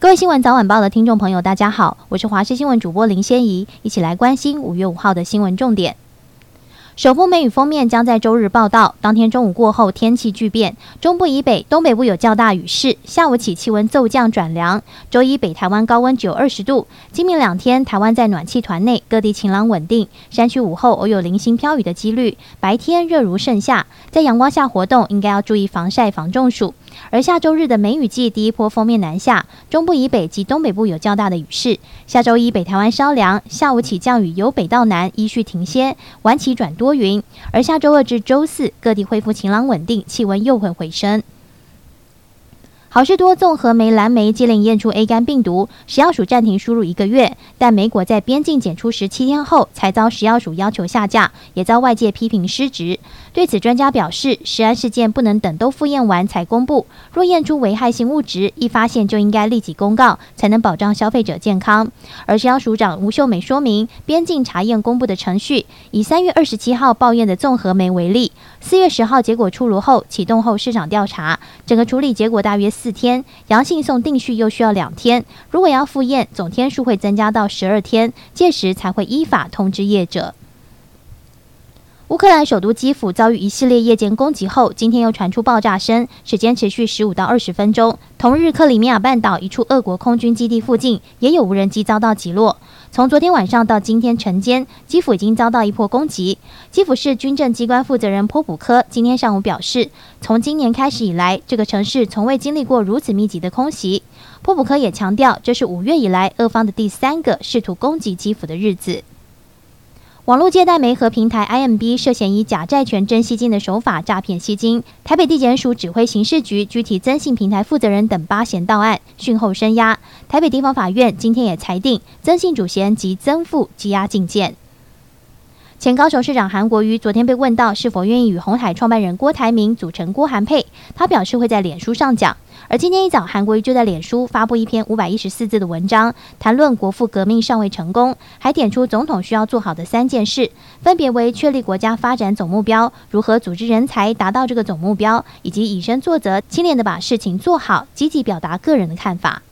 各位新闻早晚报的听众朋友，大家好，我是华视新闻主播林仙怡，一起来关心五月五号的新闻重点。首风梅雨封面将在周日报道，当天中午过后天气巨变，中部以北、东北部有较大雨势，下午起气温骤降转凉。周一北台湾高温只有二十度，今明两天台湾在暖气团内，各地晴朗稳定，山区午后偶有零星飘雨的几率，白天热如盛夏，在阳光下活动应该要注意防晒防中暑。而下周日的梅雨季第一波锋面南下，中部以北及东北部有较大的雨势。下周一北台湾稍凉，下午起降雨由北到南依序停歇，晚起转多云。而下周二至周四各地恢复晴朗稳定，气温又会回升。好事多综合莓蓝莓接连验出 A 肝病毒，食药署暂停输入一个月，但莓果在边境检出十七天后才遭食药署要求下架，也遭外界批评失职。对此，专家表示，食安事件不能等都复验完才公布，若验出危害性物质，一发现就应该立即公告，才能保障消费者健康。而食药署长吴秀美说明，边境查验公布的程序，以三月二十七号报验的综合莓为例，四月十号结果出炉后启动后市场调查，整个处理结果大约四四天，阳性送定序又需要两天。如果要复验，总天数会增加到十二天，届时才会依法通知业者。乌克兰首都基辅遭遇一系列夜间攻击后，今天又传出爆炸声，时间持续十五到二十分钟。同日，克里米亚半岛一处俄国空军基地附近也有无人机遭到击落。从昨天晚上到今天晨间，基辅已经遭到一波攻击。基辅市军政机关负责人波普科今天上午表示，从今年开始以来，这个城市从未经历过如此密集的空袭。波普科也强调，这是五月以来俄方的第三个试图攻击基辅的日子。网络借贷媒合平台 IMB 涉嫌以假债权真吸金的手法诈骗吸金，台北地检署指挥刑事局具体征信平台负责人等八嫌到案，讯后声押。台北地方法院今天也裁定征信主嫌及增付羁押禁见。前高雄市长韩国瑜昨天被问到是否愿意与红海创办人郭台铭组成郭韩配，他表示会在脸书上讲。而今天一早，韩国瑜就在脸书发布一篇五百一十四字的文章，谈论国父革命尚未成功，还点出总统需要做好的三件事，分别为确立国家发展总目标、如何组织人才达到这个总目标，以及以身作则，清廉的把事情做好，积极表达个人的看法。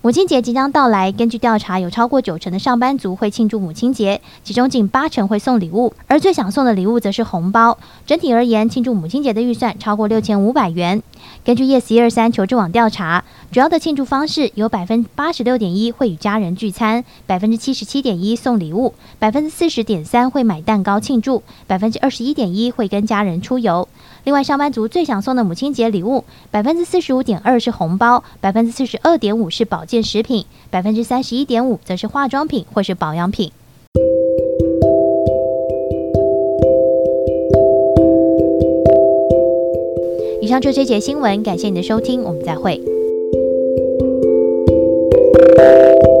母亲节即将到来，根据调查，有超过九成的上班族会庆祝母亲节，其中近八成会送礼物，而最想送的礼物则是红包。整体而言，庆祝母亲节的预算超过六千五百元。根据 Yes 一二三求职网调查，主要的庆祝方式有百分之八十六点一会与家人聚餐，百分之七十七点一送礼物，百分之四十点三会买蛋糕庆祝，百分之二十一点一会跟家人出游。另外，上班族最想送的母亲节礼物，百分之四十五点二是红包，百分之四十二点五是保健食品，百分之三十一点五则是化妆品或是保养品。以上就这节新闻，感谢你的收听，我们再会。Thank you.